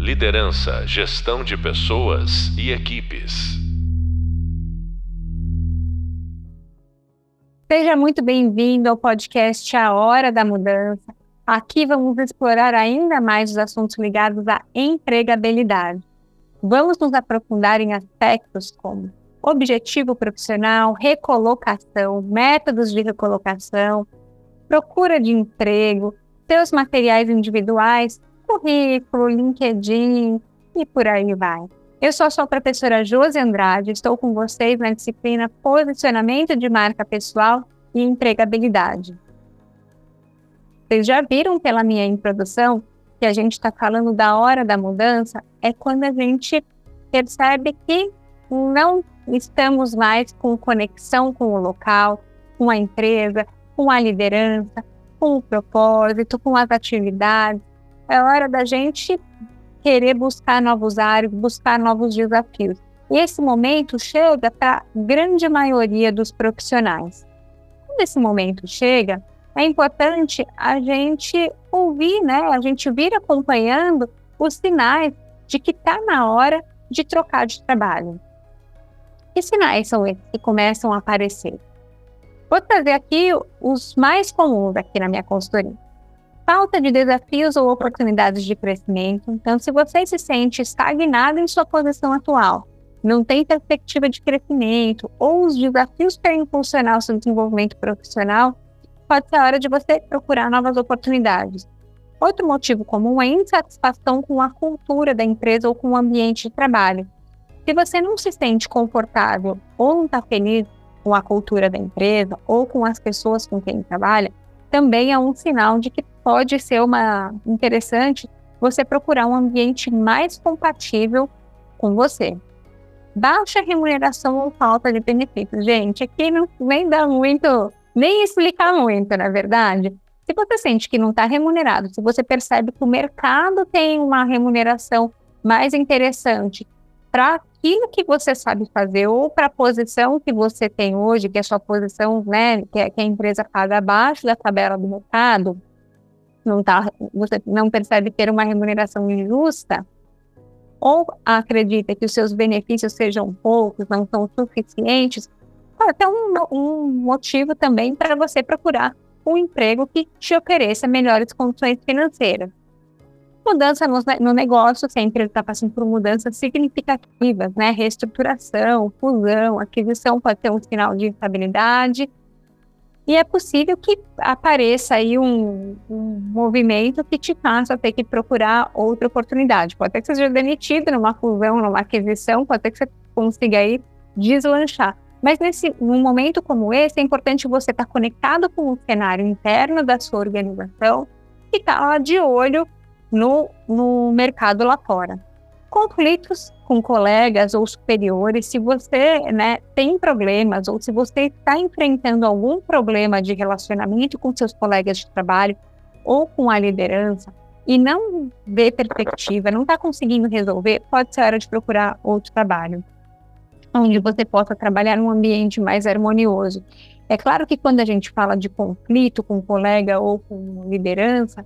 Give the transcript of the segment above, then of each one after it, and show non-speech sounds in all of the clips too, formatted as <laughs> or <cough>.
Liderança, gestão de pessoas e equipes. Seja muito bem-vindo ao podcast A Hora da Mudança. Aqui vamos explorar ainda mais os assuntos ligados à empregabilidade. Vamos nos aprofundar em aspectos como objetivo profissional, recolocação, métodos de recolocação, procura de emprego, seus materiais individuais, currículo, LinkedIn e por aí vai. Eu sou a sua professora Josi Andrade, estou com vocês na disciplina Posicionamento de Marca Pessoal e Empregabilidade. Vocês já viram pela minha introdução que a gente está falando da hora da mudança? É quando a gente percebe que não estamos mais com conexão com o local, com a empresa, com a liderança, com o propósito, com as atividades. É hora da gente querer buscar novos áreas, buscar novos desafios. E esse momento chega para a grande maioria dos profissionais. Quando esse momento chega, é importante a gente ouvir, né? A gente vir acompanhando os sinais de que está na hora de trocar de trabalho. Que sinais são esses que começam a aparecer? Vou trazer aqui os mais comuns aqui na minha consultoria. Falta de desafios ou oportunidades de crescimento. Então, se você se sente estagnado em sua posição atual, não tem perspectiva de crescimento ou os desafios para impulsionar o seu desenvolvimento profissional, pode ser a hora de você procurar novas oportunidades. Outro motivo comum é insatisfação com a cultura da empresa ou com o ambiente de trabalho. Se você não se sente confortável ou não está feliz com a cultura da empresa ou com as pessoas com quem trabalha, também é um sinal de que pode ser uma interessante você procurar um ambiente mais compatível com você. Baixa remuneração ou falta de benefícios. Gente, aqui não nem dá muito, nem explicar muito, na verdade. Se você sente que não está remunerado, se você percebe que o mercado tem uma remuneração mais interessante para aquilo que você sabe fazer ou para a posição que você tem hoje, que é a sua posição, né, que, é, que a empresa paga abaixo da tabela do mercado, não tá, você não percebe ter uma remuneração injusta, ou acredita que os seus benefícios sejam poucos, não são suficientes, ter um, um motivo também para você procurar um emprego que te ofereça melhores condições financeiras mudança no, no negócio sempre está passando por mudanças significativas, né? Reestruturação, fusão, aquisição pode ter um sinal de instabilidade. E é possível que apareça aí um, um movimento que te faça ter que procurar outra oportunidade. Pode ser que seja demitido numa fusão, numa aquisição, pode ser que você consiga aí deslanchar. Mas nesse, num momento como esse, é importante você estar tá conectado com o cenário interno da sua organização e estar tá de olho no, no mercado lá fora. Conflitos com colegas ou superiores, se você né, tem problemas ou se você está enfrentando algum problema de relacionamento com seus colegas de trabalho ou com a liderança e não vê perspectiva, não está conseguindo resolver, pode ser hora de procurar outro trabalho, onde você possa trabalhar num ambiente mais harmonioso. É claro que quando a gente fala de conflito com colega ou com liderança,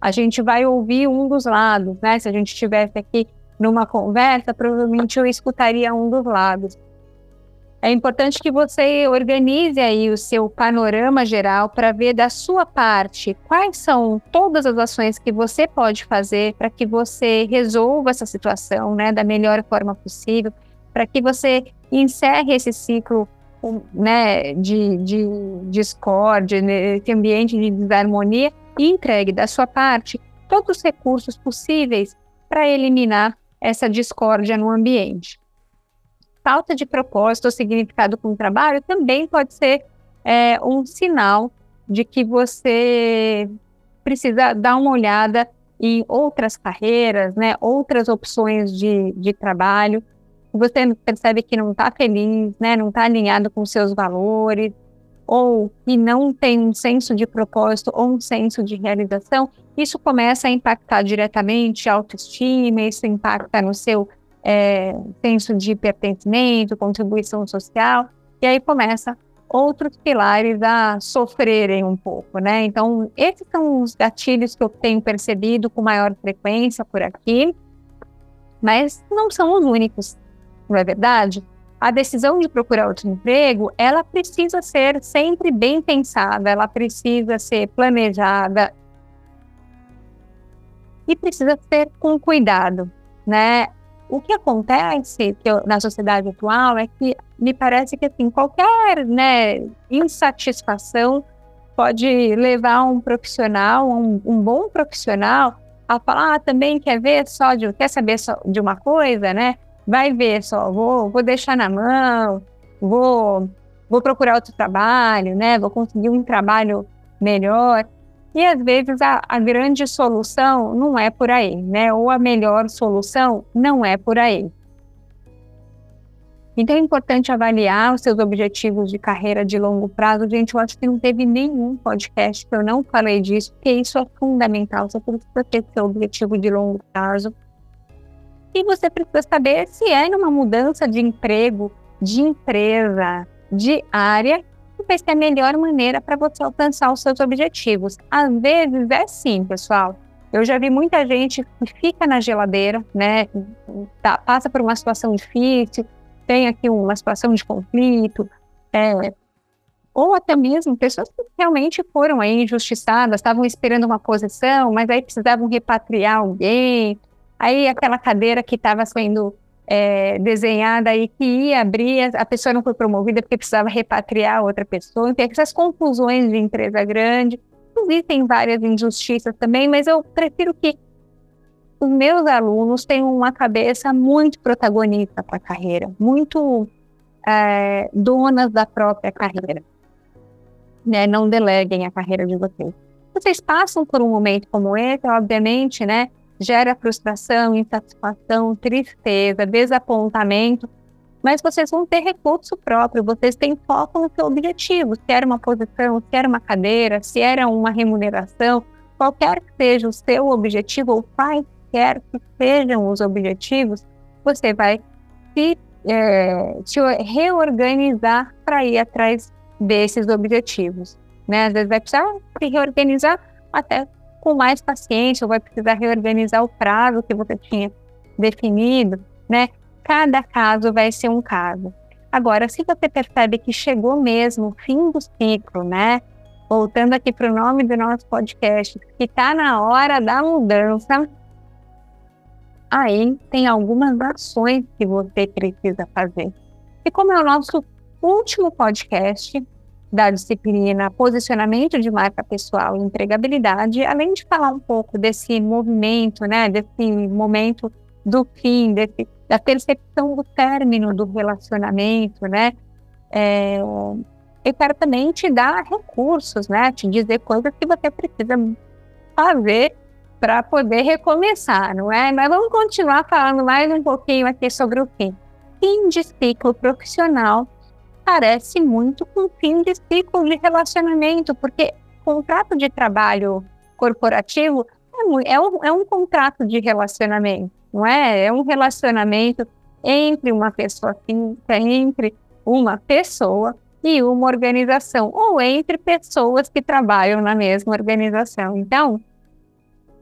a gente vai ouvir um dos lados, né? Se a gente estivesse aqui numa conversa, provavelmente eu escutaria um dos lados. É importante que você organize aí o seu panorama geral para ver da sua parte quais são todas as ações que você pode fazer para que você resolva essa situação, né, da melhor forma possível, para que você encerre esse ciclo né, de, de discórdia, nesse ambiente de desarmonia e entregue da sua parte todos os recursos possíveis para eliminar essa discórdia no ambiente. Falta de propósito ou significado com o trabalho também pode ser é, um sinal de que você precisa dar uma olhada em outras carreiras, né, outras opções de, de trabalho. Você percebe que não está feliz, né, não está alinhado com seus valores, ou que não tem um senso de propósito ou um senso de realização, isso começa a impactar diretamente a autoestima, isso impacta no seu é, senso de pertencimento, contribuição social, e aí começa outros pilares a sofrerem um pouco, né? Então, esses são os gatilhos que eu tenho percebido com maior frequência por aqui. mas não são os únicos, não é verdade? A decisão de procurar outro emprego, ela precisa ser sempre bem pensada, ela precisa ser planejada e precisa ser com cuidado, né? O que acontece que eu, na sociedade atual é que me parece que assim, qualquer né, insatisfação pode levar um profissional, um, um bom profissional, a falar, ah, também quer ver só de, quer saber só de uma coisa, né? Vai ver só, vou, vou deixar na mão, vou, vou procurar outro trabalho, né? Vou conseguir um trabalho melhor. E às vezes a, a grande solução não é por aí, né? Ou a melhor solução não é por aí. Então é importante avaliar os seus objetivos de carreira de longo prazo. Gente, eu acho que não teve nenhum podcast que eu não falei disso, porque isso é fundamental. Você precisa ter seu objetivo de longo prazo. E você precisa saber se é numa mudança de emprego, de empresa, de área, que vai ser a melhor maneira para você alcançar os seus objetivos. Às vezes é sim, pessoal. Eu já vi muita gente que fica na geladeira, né? Tá, passa por uma situação difícil, tem aqui uma situação de conflito, é, ou até mesmo pessoas que realmente foram aí injustiçadas, estavam esperando uma posição, mas aí precisavam repatriar alguém, aí aquela cadeira que estava sendo é, desenhada aí que ia abrir, a pessoa não foi promovida porque precisava repatriar outra pessoa, então essas confusões de empresa grande, existem várias injustiças também, mas eu prefiro que os meus alunos têm uma cabeça muito protagonista para a carreira, muito é, donas da própria carreira. Né? Não deleguem a carreira de vocês. Vocês passam por um momento como esse, obviamente, né? Gera frustração, insatisfação, tristeza, desapontamento, mas vocês vão ter recurso próprio, vocês têm foco no seu objetivo, se era uma posição, se era uma cadeira, se era uma remuneração, qualquer que seja o seu objetivo ou quais quer que sejam os objetivos, você vai se, é, se reorganizar para ir atrás desses objetivos. Né? Às vezes vai precisar se reorganizar até com mais paciência, ou vai precisar reorganizar o prazo que você tinha definido, né? Cada caso vai ser um caso. Agora, se você percebe que chegou mesmo o fim do ciclo, né? Voltando aqui para o nome do nosso podcast, que está na hora da mudança, aí tem algumas ações que você precisa fazer. E como é o nosso último podcast da disciplina Posicionamento de Marca Pessoal e Empregabilidade, além de falar um pouco desse movimento, né, desse momento do fim, desse, da percepção do término do relacionamento, né, é, eu quero também te dar recursos, né, te dizer coisas que você precisa fazer para poder recomeçar, não é? Mas vamos continuar falando mais um pouquinho aqui sobre o fim. Fim de ciclo profissional parece muito com fim de ciclo de relacionamento, porque contrato de trabalho corporativo é, é, um, é um contrato de relacionamento, não é? É um relacionamento entre uma pessoa física, entre uma pessoa e uma organização, ou entre pessoas que trabalham na mesma organização. Então,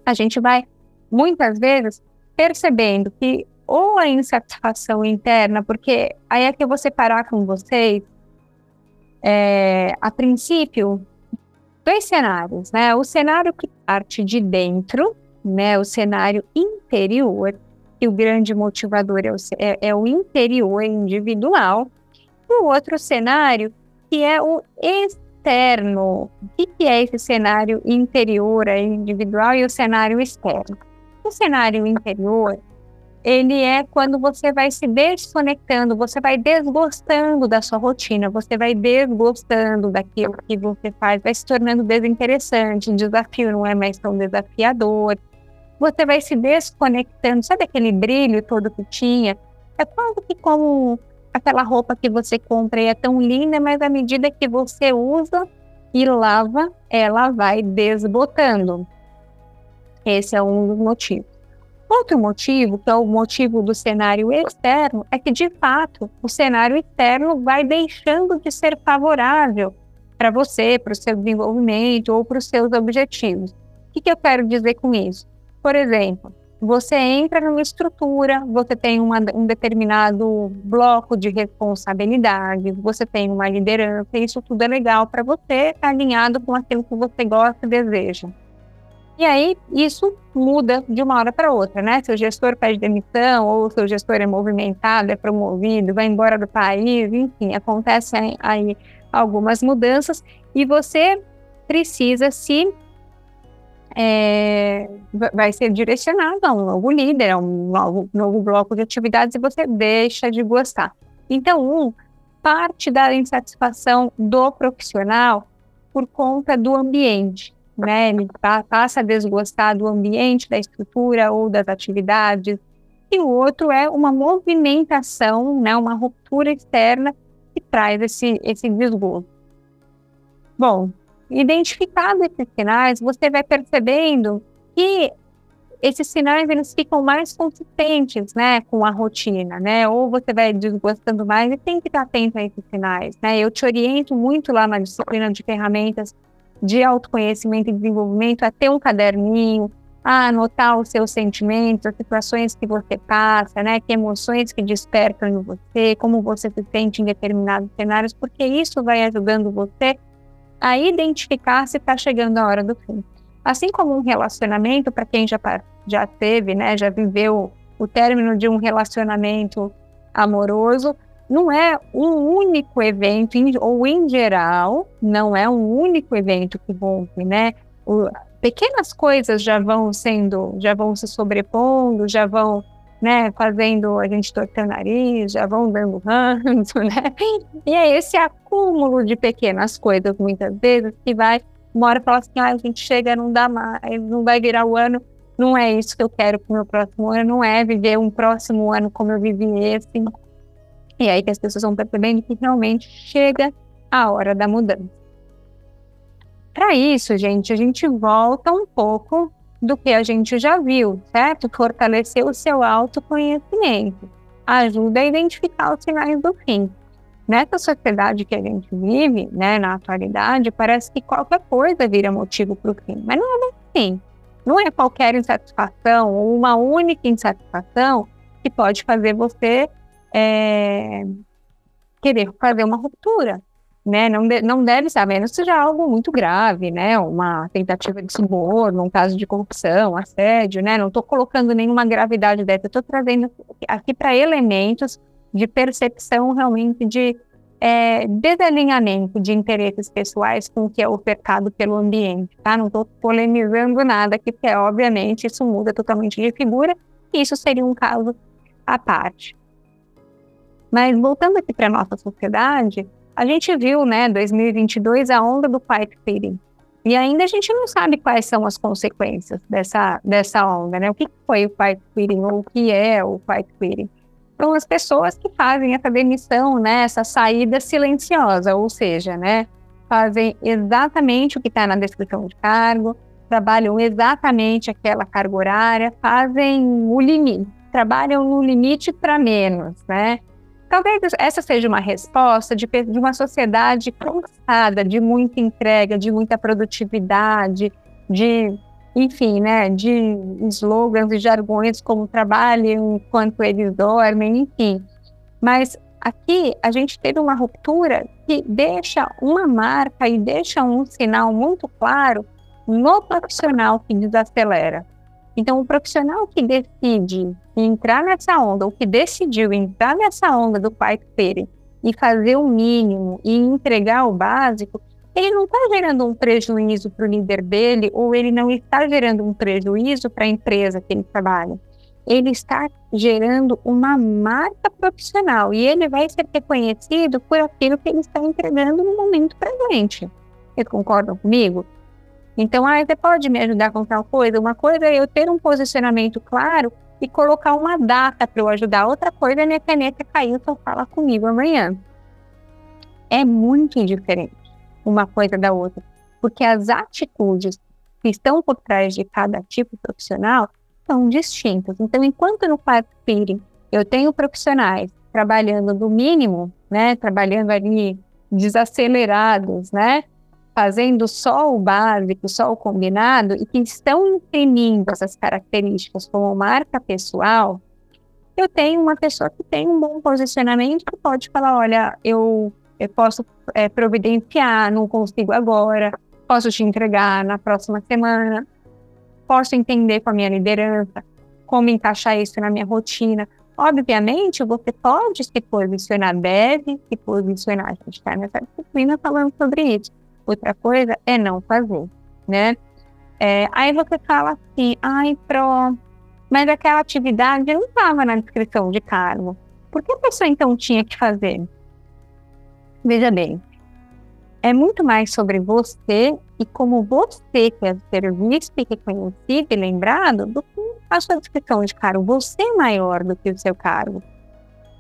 a gente vai, muitas vezes, percebendo que ou a insatisfação interna, porque aí é que eu vou separar com vocês, é, a princípio, dois cenários, né? O cenário que parte de dentro, né? O cenário interior, que o grande motivador é o, é, é o interior individual, e o outro cenário que é o externo. O que é esse cenário interior, individual, e o cenário externo? O cenário interior, ele é quando você vai se desconectando, você vai desgostando da sua rotina, você vai desgostando daquilo que você faz, vai se tornando desinteressante, o desafio não é mais tão desafiador, você vai se desconectando, sabe aquele brilho todo que tinha? É quase que como aquela roupa que você compra e é tão linda, mas à medida que você usa e lava, ela vai desbotando. Esse é um dos motivos. Outro motivo, que é o motivo do cenário externo, é que de fato o cenário externo vai deixando de ser favorável para você, para o seu desenvolvimento ou para os seus objetivos. O que, que eu quero dizer com isso? Por exemplo, você entra numa estrutura, você tem uma, um determinado bloco de responsabilidades, você tem uma liderança, isso tudo é legal para você, alinhado com aquilo que você gosta e deseja. E aí, isso muda de uma hora para outra, né? Se o gestor pede demissão, ou se o gestor é movimentado, é promovido, vai embora do país, enfim, acontecem aí algumas mudanças e você precisa se é, vai ser direcionado a um novo líder, a um novo, novo bloco de atividades e você deixa de gostar. Então, um, parte da insatisfação do profissional por conta do ambiente, né? Ele passa a desgostar do ambiente, da estrutura ou das atividades. E o outro é uma movimentação, né? Uma ruptura externa que traz esse, esse desgosto. Bom, identificado esses sinais, você vai percebendo que esses sinais eles ficam mais consistentes, né, com a rotina, né? Ou você vai desgostando mais e tem que estar atento a esses sinais, né? Eu te oriento muito lá na disciplina de ferramentas de autoconhecimento e desenvolvimento a ter um caderninho, a anotar os seus sentimentos, as situações que você passa, né? Que emoções que despertam em você, como você se sente em determinados cenários, porque isso vai ajudando você a identificar se está chegando a hora do fim. Assim como um relacionamento, para quem já, já teve, né, já viveu o término de um relacionamento amoroso, não é um único evento, ou em geral, não é um único evento que rompe, né? O, pequenas coisas já vão sendo, já vão se sobrepondo, já vão né, fazendo a gente torcer o nariz, já vão dando <laughs> ranço, né? E é esse acúmulo de pequenas coisas, muitas vezes, que vai, uma hora fala assim, ah, a gente chega, não dá mais, não vai virar o ano, não é isso que eu quero para o meu próximo ano, não é viver um próximo ano como eu vivi esse. E aí que as pessoas vão percebendo que realmente chega a hora da mudança. Para isso, gente, a gente volta um pouco do que a gente já viu, certo? Fortalecer o seu autoconhecimento. Ajuda a identificar os sinais do fim. Nessa sociedade que a gente vive, né, na atualidade, parece que qualquer coisa vira motivo para o fim. Mas não é assim. Não é qualquer insatisfação ou uma única insatisfação que pode fazer você é, querer fazer uma ruptura né, não, de, não deve ser, a menos seja algo muito grave, né, uma tentativa de suborno, um caso de corrupção, assédio, né, não estou colocando nenhuma gravidade dessa, estou trazendo aqui para elementos de percepção realmente de é, desalinhamento de interesses pessoais com o que é ofertado pelo ambiente, tá? Não estou polemizando nada aqui, porque obviamente isso muda totalmente de figura, e isso seria um caso à parte. Mas voltando aqui para nossa sociedade, a gente viu, né, 2022, a onda do pipe fitting. E ainda a gente não sabe quais são as consequências dessa, dessa onda, né? O que foi o pipe fitting ou o que é o pipe fitting? São as pessoas que fazem essa demissão, né, essa saída silenciosa, ou seja, né, fazem exatamente o que está na descrição de cargo, trabalham exatamente aquela carga horária, fazem o limite, trabalham no limite para menos, né? Talvez essa seja uma resposta de, de uma sociedade cansada de muita entrega, de muita produtividade, de, enfim, né, de slogans e jargões como trabalhem enquanto eles dormem, enfim. Mas aqui a gente teve uma ruptura que deixa uma marca e deixa um sinal muito claro no profissional que desacelera. Então, o profissional que decide entrar nessa onda, ou que decidiu entrar nessa onda do pai pere e fazer o mínimo e entregar o básico, ele não está gerando um prejuízo para o líder dele, ou ele não está gerando um prejuízo para a empresa que ele trabalha. Ele está gerando uma marca profissional e ele vai ser reconhecido por aquilo que ele está entregando no momento presente. Vocês concordam comigo? Então, ah, você pode me ajudar com tal coisa? Uma coisa é eu ter um posicionamento claro e colocar uma data para eu ajudar. Outra coisa minha caneta caiu, só fala comigo amanhã. É muito diferente uma coisa da outra, porque as atitudes que estão por trás de cada tipo profissional são distintas. Então, enquanto no quarto peering eu tenho profissionais trabalhando do mínimo, né, trabalhando ali desacelerados, né, fazendo só o básico, só o combinado, e que estão imprimindo essas características como marca pessoal, eu tenho uma pessoa que tem um bom posicionamento que pode falar, olha, eu, eu posso é, providenciar, não consigo agora, posso te entregar na próxima semana, posso entender com a minha liderança, como encaixar isso na minha rotina. Obviamente, você pode se posicionar, deve se posicionar. A gente está nessa disciplina falando sobre isso. Outra coisa é não fazer, né? É, aí você fala assim, ai, pro, mas aquela atividade não estava na descrição de cargo. Por que a pessoa então tinha que fazer? Veja bem, é muito mais sobre você e como você quer ser visto e reconhecido e lembrado do que a sua descrição de cargo. Você é maior do que o seu cargo.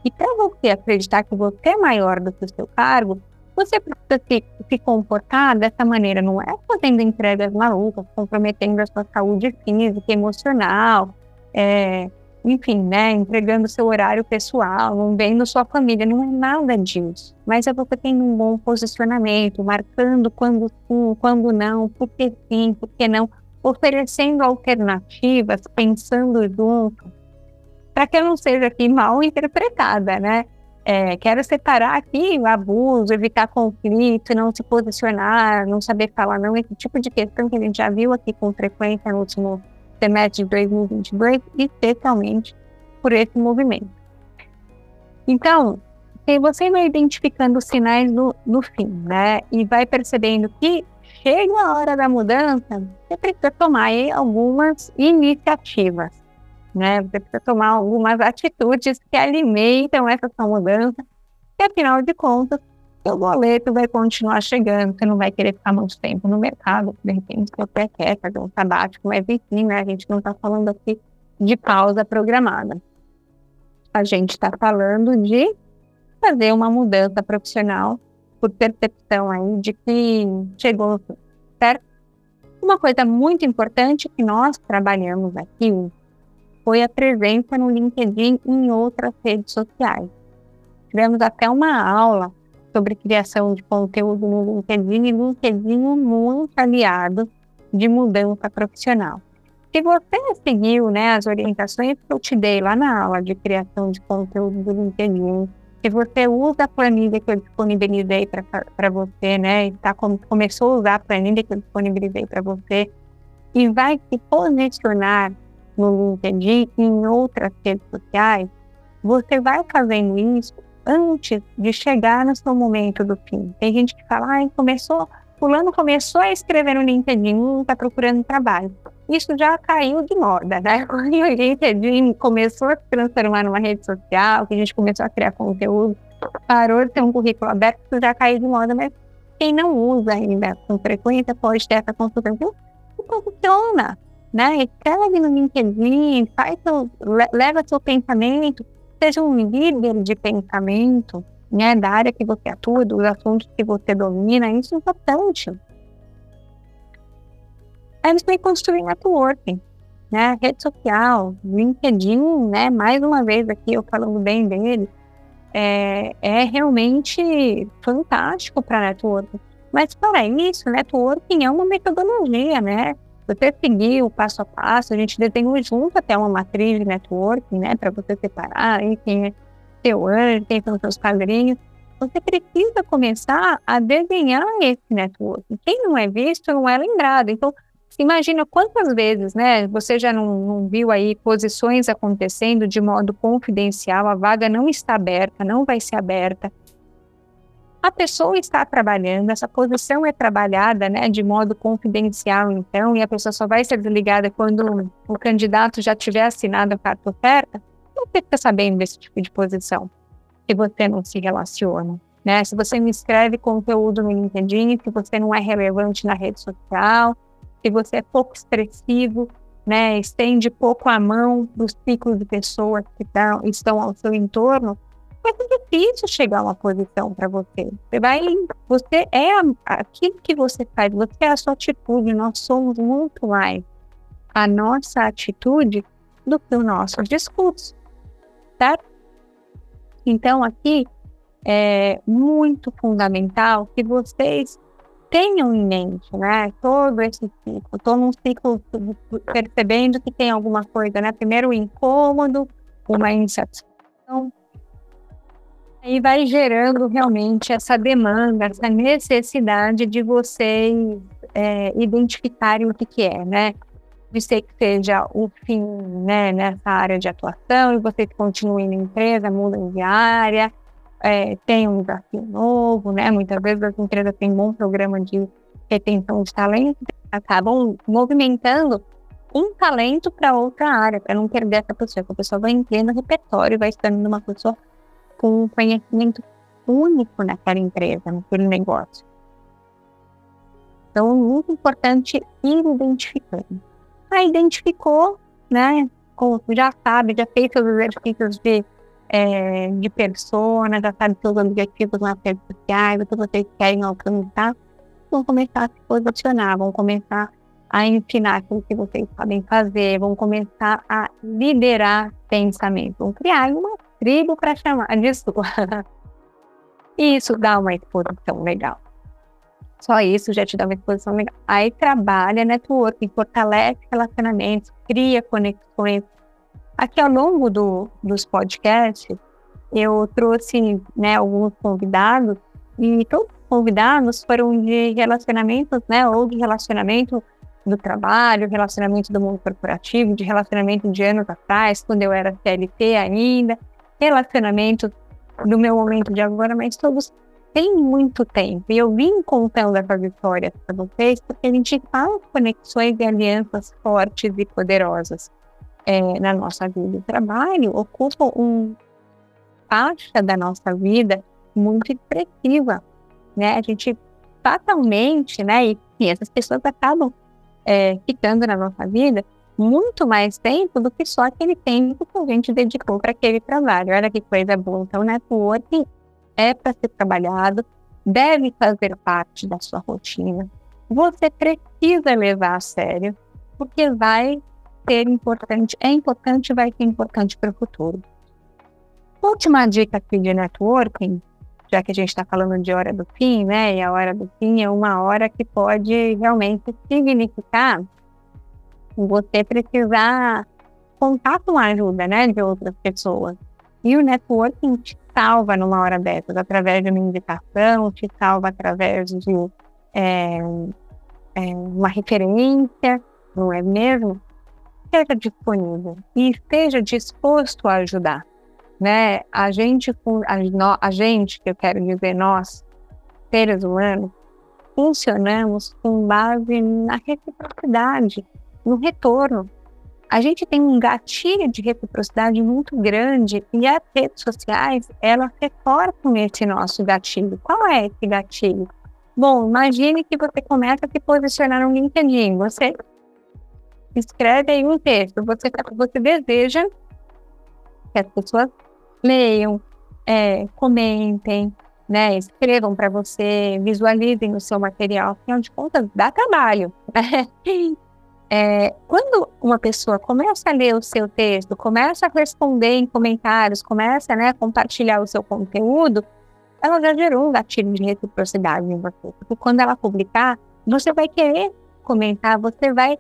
E para você acreditar que você é maior do que o seu cargo, você precisa se, se comportar dessa maneira. Não é fazendo entregas malucas, comprometendo a sua saúde física, emocional, é, enfim, né, entregando seu horário pessoal, não vendo sua família, não é nada disso. Mas é você tendo um bom posicionamento, marcando quando sim, quando não, por que sim, por que não, oferecendo alternativas, pensando junto, para que eu não seja aqui mal interpretada, né? É, quero separar aqui o abuso, evitar conflito, não se posicionar, não saber falar não, esse tipo de questão que a gente já viu aqui com frequência no último semestre de 2022, especialmente por esse movimento. Então, se você vai identificando os sinais do, do fim, né, e vai percebendo que chega a hora da mudança, você precisa tomar algumas iniciativas, né, você precisa tomar algumas atitudes que alimentam essa sua mudança, e afinal de contas, seu boleto vai continuar chegando, você não vai querer ficar muito tempo no mercado, de repente você quer fazer um sabático, mas enfim, né, a gente não está falando aqui de pausa programada. A gente está falando de fazer uma mudança profissional por percepção aí de que chegou, certo? Uma coisa muito importante que nós trabalhamos aqui foi a presença no LinkedIn e em outras redes sociais. Tivemos até uma aula sobre criação de conteúdo no LinkedIn e LinkedIn é muito aliado de mudança profissional. Se você seguiu né, as orientações que eu te dei lá na aula de criação de conteúdo do LinkedIn, se você usa a planilha que eu disponibilizei para você, né, e tá, começou a usar a planilha que eu disponibilizei para você, e vai se posicionar no LinkedIn e em outras redes sociais, você vai fazendo isso antes de chegar no seu momento do fim. Tem gente que fala, ai, começou, fulano começou a escrever no LinkedIn, está procurando trabalho. Isso já caiu de moda, né? Quando <laughs> o LinkedIn começou a se transformar numa rede social, que a gente começou a criar conteúdo, parou de ter um currículo aberto, isso já caiu de moda, mas quem não usa ainda com frequência pode ter essa consultoria. Não funciona, né? Escreve no LinkedIn, faz seu, leva seu pensamento seja um líder de pensamento, né, da área que você atua, dos assuntos que você domina, isso é importante. Aí você tem que construir networking, né, rede social, LinkedIn, né, mais uma vez aqui eu falando bem dele, é, é realmente fantástico para networking. Mas para isso, networking é uma metodologia, né? Você seguir o passo a passo, a gente desenhou junto até uma matriz de networking, né, para você separar quem é seu anjo, quem são seus padrinhos. Você precisa começar a desenhar esse networking. Quem não é visto não é lembrado. Então, imagina quantas vezes, né, você já não, não viu aí posições acontecendo de modo confidencial, a vaga não está aberta, não vai ser aberta a pessoa está trabalhando, essa posição é trabalhada né, de modo confidencial, então, e a pessoa só vai ser desligada quando o candidato já tiver assinado a carta oferta, não fica sabendo desse tipo de posição, se você não se relaciona. Né? Se você não escreve conteúdo no LinkedIn, se você não é relevante na rede social, se você é pouco expressivo, né, estende pouco a mão dos ciclos de pessoas que tão, estão ao seu entorno, ser difícil chegar a uma posição para você. Você vai, você é aquilo que você faz, você é a sua atitude. Nós somos muito mais a nossa atitude do que o nosso discurso, certo? Então aqui é muito fundamental que vocês tenham em mente, né, todo esse ciclo, estou num ciclo percebendo que tem alguma coisa, né, primeiro o incômodo, uma insatisfação, aí vai gerando realmente essa demanda, essa necessidade de vocês é, identificarem o que, que é, né, de ser que seja o fim, né, nessa área de atuação, e vocês continuem na empresa, mudem de área, é, tem um desafio novo, né? Muitas vezes as empresas têm um bom programa de retenção de talento, acabam movimentando um talento para outra área, para não perder essa pessoa, que a pessoa vai entrar no repertório, vai estando uma pessoa com um conhecimento único naquela empresa, naquele negócio. Então, muito importante ir identificando. Aí identificou, né? Já sabe, já fez seus exercícios de é, de persona, já sabe seus objetivos nas redes sociais, o que vocês querem alcançar, vão começar a se posicionar, vão começar a ensinar aquilo que vocês podem fazer, vão começar a liderar pensamento, vão criar uma tribo para chamar de sua. <laughs> Isso dá uma exposição legal. Só isso já te dá uma exposição legal. Aí trabalha networking, fortalece relacionamentos, cria conexões, Aqui ao longo do, dos podcasts, eu trouxe né, alguns convidados, e todos os convidados foram de relacionamentos, né, ou de relacionamento do trabalho, relacionamento do mundo corporativo, de relacionamento de anos atrás, quando eu era CLT ainda, relacionamento do meu momento de agora, mas todos têm muito tempo. E eu vim contando essa história para vocês porque a gente faz conexões e alianças fortes e poderosas é, na nossa vida. O trabalho ocupa um faixa da nossa vida muito expressiva, né? A gente fatalmente, né? E, e essas pessoas acabam é, ficando na nossa vida muito mais tempo do que só aquele tempo que a gente dedicou para aquele trabalho. Olha que coisa boa. Então, networking é para ser trabalhado, deve fazer parte da sua rotina. Você precisa levar a sério, porque vai ser importante, é importante vai ser importante para o futuro. Última dica aqui de networking, já que a gente está falando de hora do fim, né? E a hora do fim é uma hora que pode realmente significar você precisar contar com a ajuda, né, de outras pessoas. E o networking te salva numa hora dessas, através de uma indicação, te salva através de é, é, uma referência, não é mesmo? esteja disponível e esteja disposto a ajudar. Né? A gente, a, a gente, que eu quero dizer nós, seres humanos, funcionamos com base na reciprocidade, no retorno. A gente tem um gatilho de reciprocidade muito grande e as redes sociais, elas reforçam esse nosso gatilho. Qual é esse gatilho? Bom, imagine que você começa a se posicionar no LinkedIn. Você escreve aí um texto. Você, você deseja que as pessoas leiam, é, comentem, né, escrevam para você, visualizem o seu material. Afinal de contas, dá trabalho. É, quando uma pessoa começa a ler o seu texto, começa a responder em comentários, começa né, a compartilhar o seu conteúdo, ela já gerou um gatilho de reciprocidade em você. Porque quando ela publicar, você vai querer comentar, você vai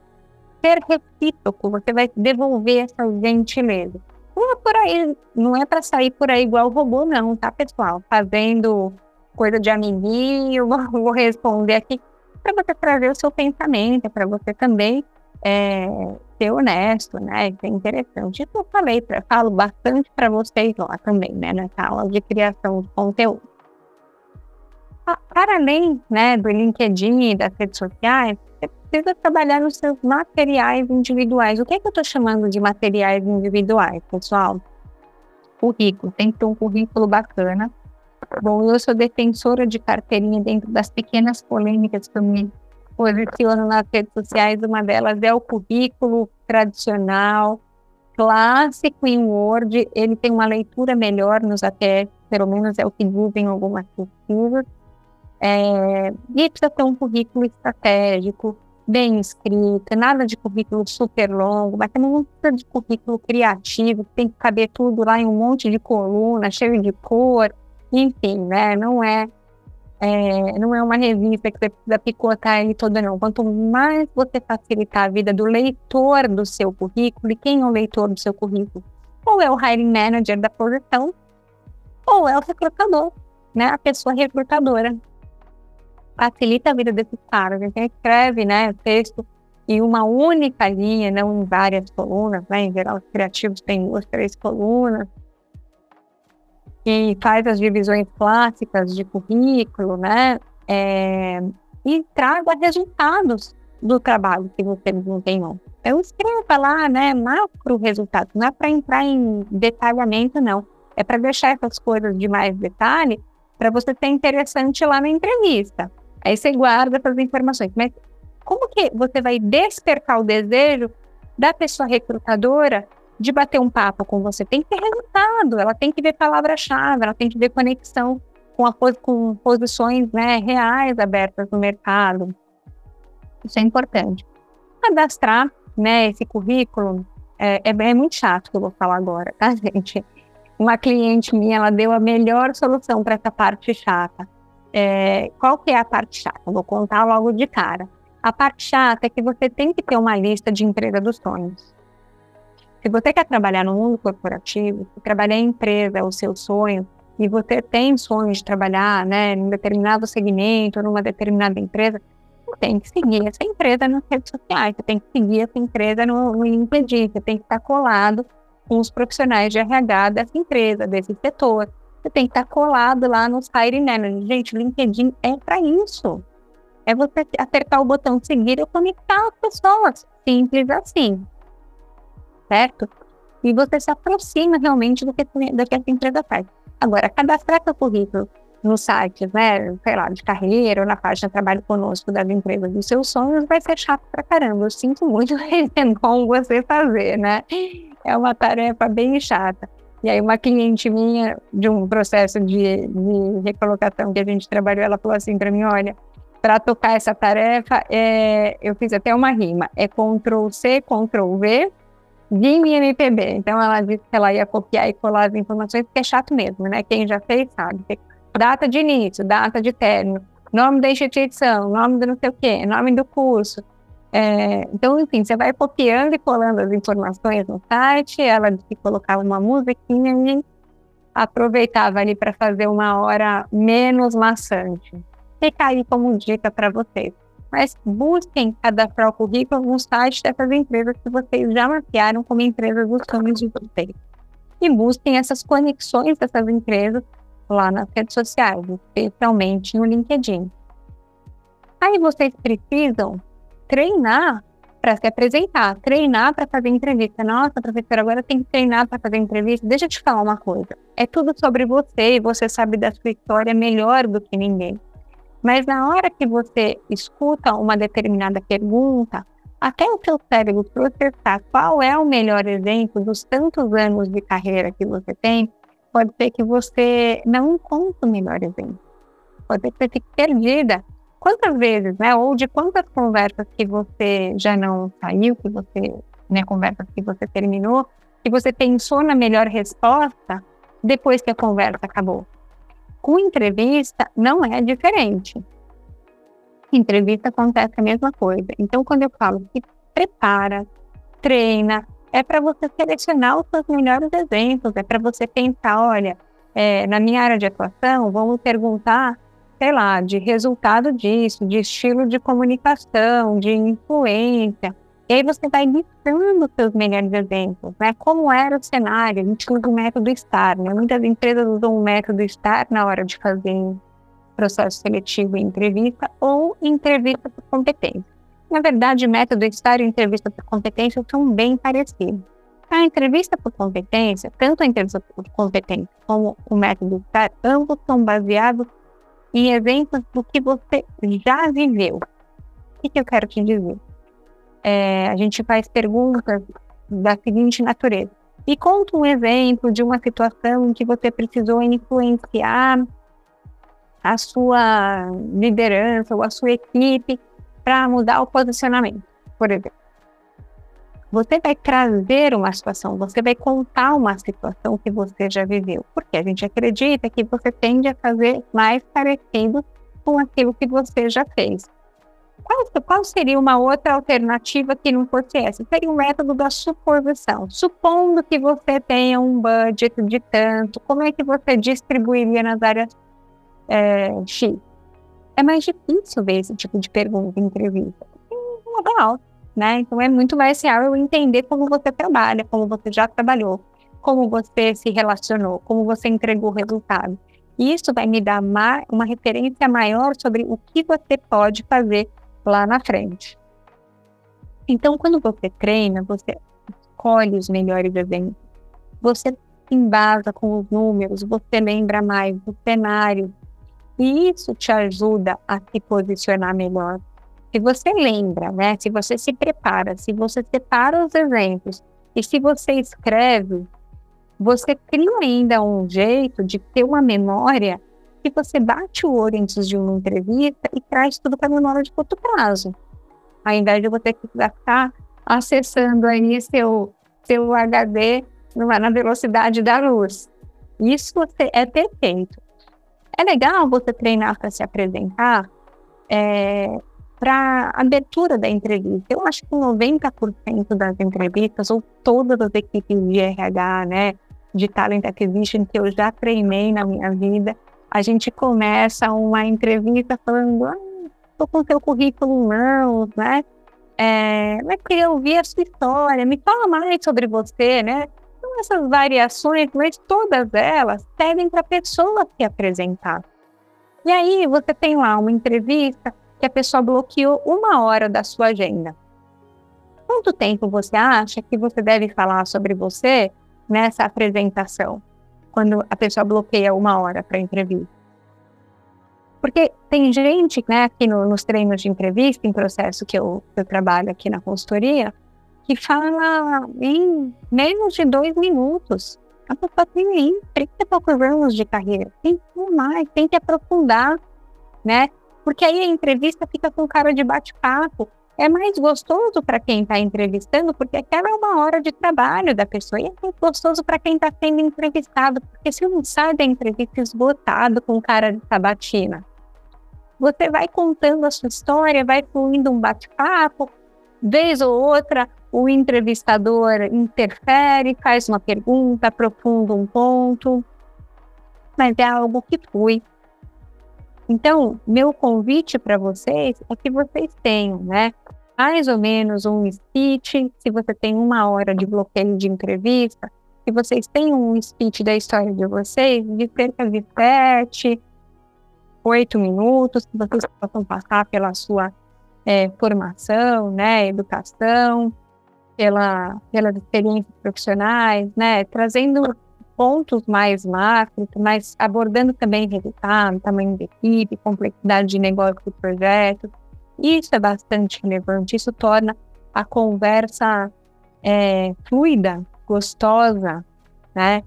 ser recíproco, você vai devolver essa gentileza. Não é por aí, não é para sair por aí igual robô, não, tá, pessoal? Fazendo coisa de amiguinho, <laughs> vou responder aqui, para você trazer o seu pensamento, para você também é, ser honesto, né? Isso é interessante. Isso eu falei, pra, falo bastante para vocês lá também, né? Nessa aula de criação de conteúdo. Para além né, do LinkedIn e das redes sociais, precisa trabalhar nos seus materiais individuais. O que é que eu estou chamando de materiais individuais, pessoal? Currículo. Tem que ter um currículo bacana. Bom, eu sou defensora de carteirinha dentro das pequenas polêmicas que eu me posiciono nas redes sociais. Uma delas é o currículo tradicional, clássico em Word. Ele tem uma leitura melhor nos ATS, pelo menos é o que dizem algumas pesquisas. É, e precisa ter um currículo estratégico, bem escrita, nada de currículo super longo, mas também não precisa de currículo criativo, tem que caber tudo lá em um monte de coluna, cheio de cor, enfim, né? Não é, é, não é uma revista que você precisa picotar ele toda, não. Quanto mais você facilitar a vida do leitor do seu currículo, e quem é o leitor do seu currículo? Ou é o hiring manager da posição, ou é o recrutador, né? A pessoa recrutadora. Facilita a vida desses caras. Então, escreve, né, texto em uma única linha, não em várias colunas, né? Em geral, os criativos têm duas, três colunas que faz as divisões clássicas de currículo, né? É, e traga resultados do trabalho que você desempenhou. Eu escreva lá, né, macro resultados, não é para entrar em detalhamento, não. É para deixar essas coisas de mais detalhe para você ser interessante lá na entrevista. Aí você guarda essas informações. Mas como que você vai despertar o desejo da pessoa recrutadora de bater um papo com você. Tem que ter resultado, ela tem que ver palavra-chave, ela tem que ver conexão com, a, com posições né, reais abertas no mercado. Isso é importante. Cadastrar né, esse currículo é, é, é muito chato que eu vou falar agora, tá, <laughs> gente? Uma cliente minha, ela deu a melhor solução para essa parte chata. É, qual que é a parte chata? Eu vou contar logo de cara. A parte chata é que você tem que ter uma lista de empresa dos sonhos. Se você quer trabalhar no mundo corporativo, se trabalhar em empresa é o seu sonho, e você tem sonho de trabalhar né, em um determinado segmento, numa determinada empresa, você tem que seguir essa empresa nas redes sociais, você tem que seguir essa empresa no, no LinkedIn, você tem que estar colado com os profissionais de RH dessa empresa, desse setor. Você tem que estar colado lá nos hiring managers. Gente, o LinkedIn é para isso. É você apertar o botão seguir e conectar as pessoas. Simples assim certo? E você se aproxima realmente do que, do que essa empresa faz. Agora, cadastrar seu currículo no site, né, sei lá, de carreira ou na página Trabalho Conosco das empresas dos seus sonhos vai ser chato pra caramba. Eu sinto muito, <laughs> bom você fazer, né? É uma tarefa bem chata. E aí uma cliente minha, de um processo de, de recolocação que a gente trabalhou, ela falou assim para mim, olha, para tocar essa tarefa, é, eu fiz até uma rima, é Ctrl C, Ctrl V, Vim e MPB. Então ela disse que ela ia copiar e colar as informações, porque é chato mesmo, né? Quem já fez sabe. Data de início, data de término, nome da instituição, nome do não sei o quê, nome do curso. É, então, enfim, você vai copiando e colando as informações no site, ela disse que colocava uma musiquinha e aproveitava ali para fazer uma hora menos maçante. Fica aí como dica para vocês mas busquem cadastrar o currículo no site dessas empresas que vocês já mapearam como empresas dos sonhos de vocês. E busquem essas conexões dessas empresas lá nas redes sociais, especialmente no LinkedIn. Aí vocês precisam treinar para se apresentar, treinar para fazer entrevista. Nossa, professora, agora tem que treinar para fazer entrevista. Deixa eu te falar uma coisa. É tudo sobre você e você sabe da sua história melhor do que ninguém. Mas na hora que você escuta uma determinada pergunta, até o seu cérebro processar qual é o melhor exemplo dos tantos anos de carreira que você tem, pode ser que você não encontre o melhor exemplo. Pode ser que você fique perdida. Quantas vezes, né? Ou de quantas conversas que você já não saiu, que você, né, conversas que você terminou, que você pensou na melhor resposta depois que a conversa acabou. Com entrevista, não é diferente. Entrevista acontece a mesma coisa. Então, quando eu falo que prepara, treina, é para você selecionar os seus melhores exemplos, é para você pensar, olha, é, na minha área de atuação, vamos perguntar, sei lá, de resultado disso, de estilo de comunicação, de influência, e aí você vai listando seus melhores exemplos, né? Como era o cenário? A gente usa o método STAR, né? Muitas empresas usam o método STAR na hora de fazer processo seletivo e entrevista ou entrevista por competência. Na verdade, método STAR e entrevista por competência são bem parecidos. A entrevista por competência, tanto a entrevista por competência como o método STAR, ambos são baseados em exemplos do que você já viveu. O que eu quero te dizer? É, a gente faz perguntas da seguinte natureza. E conta um exemplo de uma situação em que você precisou influenciar a sua liderança ou a sua equipe para mudar o posicionamento, por exemplo. Você vai trazer uma situação, você vai contar uma situação que você já viveu, porque a gente acredita que você tende a fazer mais parecido com aquilo que você já fez. Qual, qual, seria uma outra alternativa que não fosse essa? Seria um método da suposição. Supondo que você tenha um budget de tanto, como é que você distribuiria nas áreas é, X? É mais difícil ver esse tipo de pergunta em entrevista. É alto, né? Então é muito mais real eu entender como você trabalha, como você já trabalhou, como você se relacionou, como você entregou o resultado. Isso vai me dar uma, uma referência maior sobre o que você pode fazer lá na frente. Então, quando você treina, você escolhe os melhores eventos, você embasa com os números, você lembra mais do cenário, e isso te ajuda a se posicionar melhor. Se você lembra, né? Se você se prepara, se você separa os exemplos e se você escreve, você cria ainda um jeito de ter uma memória que você bate o olho antes de uma entrevista e traz tudo para a memória de curto prazo. Ao invés de você ficar acessando aí seu, seu HD na velocidade da luz. Isso é perfeito. É legal você treinar para se apresentar é, para abertura da entrevista. Eu acho que 90% das entrevistas, ou todas as equipes de RH, né, de Talent Acquisition que eu já treinei na minha vida, a gente começa uma entrevista falando, ah, tô com seu currículo em mãos, né? É, mas queria ouvir a sua história, me fala mais sobre você, né? Então, essas variações, mas todas elas servem para a pessoa se apresentar. E aí você tem lá uma entrevista que a pessoa bloqueou uma hora da sua agenda. Quanto tempo você acha que você deve falar sobre você nessa apresentação, quando a pessoa bloqueia uma hora para entrevista. Porque tem gente, né, aqui no, nos treinos de entrevista, em processo que eu, eu trabalho aqui na consultoria, que fala em menos de dois minutos. A pessoa tem aí 30 e poucos anos de carreira. Tem que mais, tem que aprofundar, né? Porque aí a entrevista fica com cara de bate-papo é mais gostoso para quem está entrevistando, porque aquela é uma hora de trabalho da pessoa, e é mais gostoso para quem está sendo entrevistado, porque se não sai da entrevista esgotado com cara de sabatina, você vai contando a sua história, vai fluindo um bate-papo, vez ou outra o entrevistador interfere, faz uma pergunta, aprofunda um ponto, mas é algo que flui. Então, meu convite para vocês é que vocês tenham, né, mais ou menos um speech, se você tem uma hora de bloqueio de entrevista, que vocês tenham um speech da história de vocês de cerca de sete, oito minutos, que vocês possam passar pela sua é, formação, né, educação, pela, pelas experiências profissionais, né, trazendo pontos mais macros, mas abordando também resultado, tamanho de equipe, complexidade de negócio e projetos. Isso é bastante relevante, isso torna a conversa é, fluida, gostosa, né?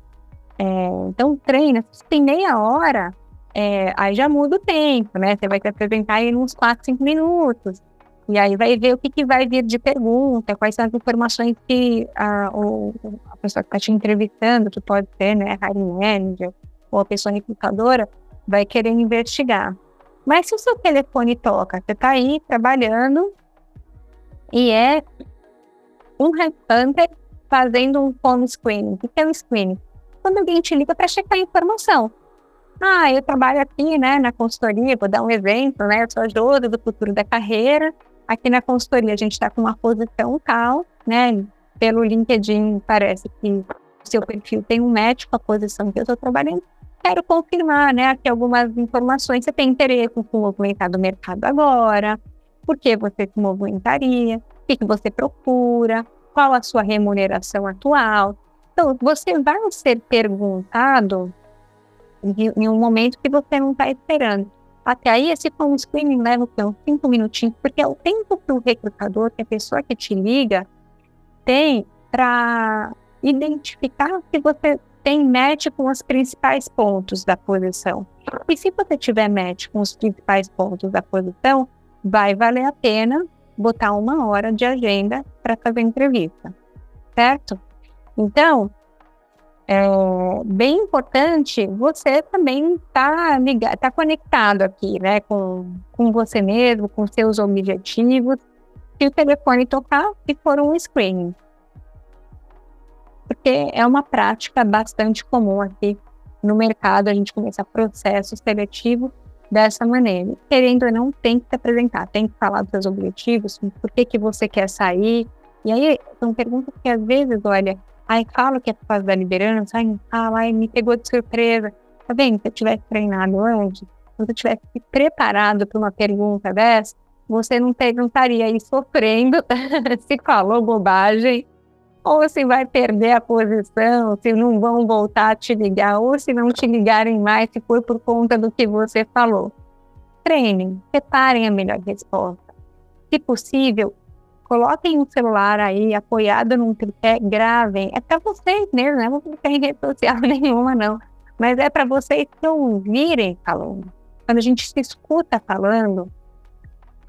É, então, treina, se tem meia hora, é, aí já muda o tempo, né? Você vai se apresentar em uns 4, 5 minutos. E aí vai ver o que, que vai vir de pergunta, quais são as informações que a, o, a pessoa que está te entrevistando, que pode ser, né, hiring manager ou a pessoa recrutadora, vai querer investigar. Mas se o seu telefone toca, você está aí trabalhando e é um headhunter fazendo um phone screening. O que é um screening? Quando alguém te liga para checar a informação. Ah, eu trabalho aqui, né, na consultoria, vou dar um exemplo, né, eu sou ajuda do futuro da carreira, Aqui na consultoria a gente está com uma posição tal, né? Pelo LinkedIn parece que seu perfil tem um match com a posição que eu estou trabalhando. Quero confirmar, né? Aqui algumas informações. Você tem interesse em se movimentar do mercado agora? Por que você se movimentaria? O que, que você procura? Qual a sua remuneração atual? Então, você vai ser perguntado em um momento que você não está esperando. Até aí, esse phone screening leva uns cinco minutinhos, porque é o tempo que o recrutador, que a pessoa que te liga, tem para identificar se você tem match com os principais pontos da posição. E se você tiver match com os principais pontos da posição, vai valer a pena botar uma hora de agenda para fazer entrevista, certo? Então, é bem importante você também tá tá conectado aqui, né, com, com você mesmo, com seus objetivos. Se o telefone tocar, e for um screening. Porque é uma prática bastante comum aqui no mercado, a gente começa processo seletivo dessa maneira. Querendo ou não, tem que se apresentar, tem que falar dos seus objetivos, por que, que você quer sair. E aí, são perguntas que às vezes, olha, Ai, falo que é por causa da liderança. Ai, fala, ai, me pegou de surpresa. Tá vendo? Se eu tivesse treinado antes, se você tivesse se preparado para uma pergunta dessa, você não perguntaria aí sofrendo <laughs> se falou bobagem, ou se vai perder a posição, se não vão voltar a te ligar, ou se não te ligarem mais, se for por conta do que você falou. Treinem, preparem a melhor resposta. Se possível, coloquem um celular aí apoiado num tripé, gravem. É para vocês mesmo, não é para ficar em rede social <laughs> nenhuma, não. Mas é para vocês que ouvirem falando. Quando a gente se escuta falando,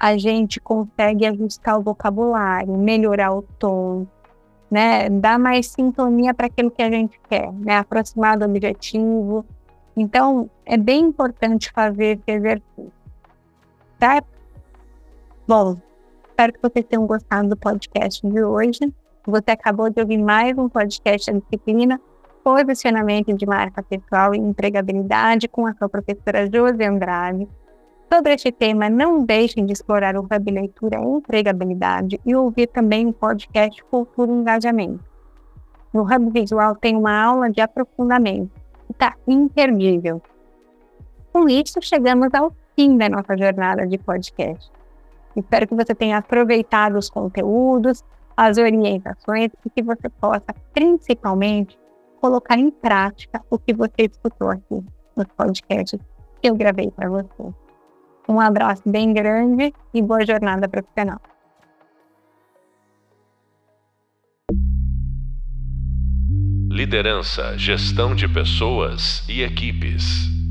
a gente consegue ajustar o vocabulário, melhorar o tom, né? Dar mais sintonia para aquilo que a gente quer, né? Aproximar do objetivo. Então, é bem importante fazer esse exercício. Tá? Bom, Espero que vocês tenham gostado do podcast de hoje. Você acabou de ouvir mais um podcast da disciplina Posicionamento de Marca Pessoal e Empregabilidade com a sua professora Josi Andrade. Sobre este tema, não deixem de explorar o Hub Leitura Empregabilidade e ouvir também o podcast Cultura e Engajamento. No Hub Visual tem uma aula de aprofundamento que está imperdível. Com isso, chegamos ao fim da nossa jornada de podcast. Espero que você tenha aproveitado os conteúdos, as orientações e que você possa, principalmente, colocar em prática o que você escutou aqui nos podcasts que eu gravei para você. Um abraço bem grande e boa jornada profissional. Liderança, gestão de pessoas e equipes.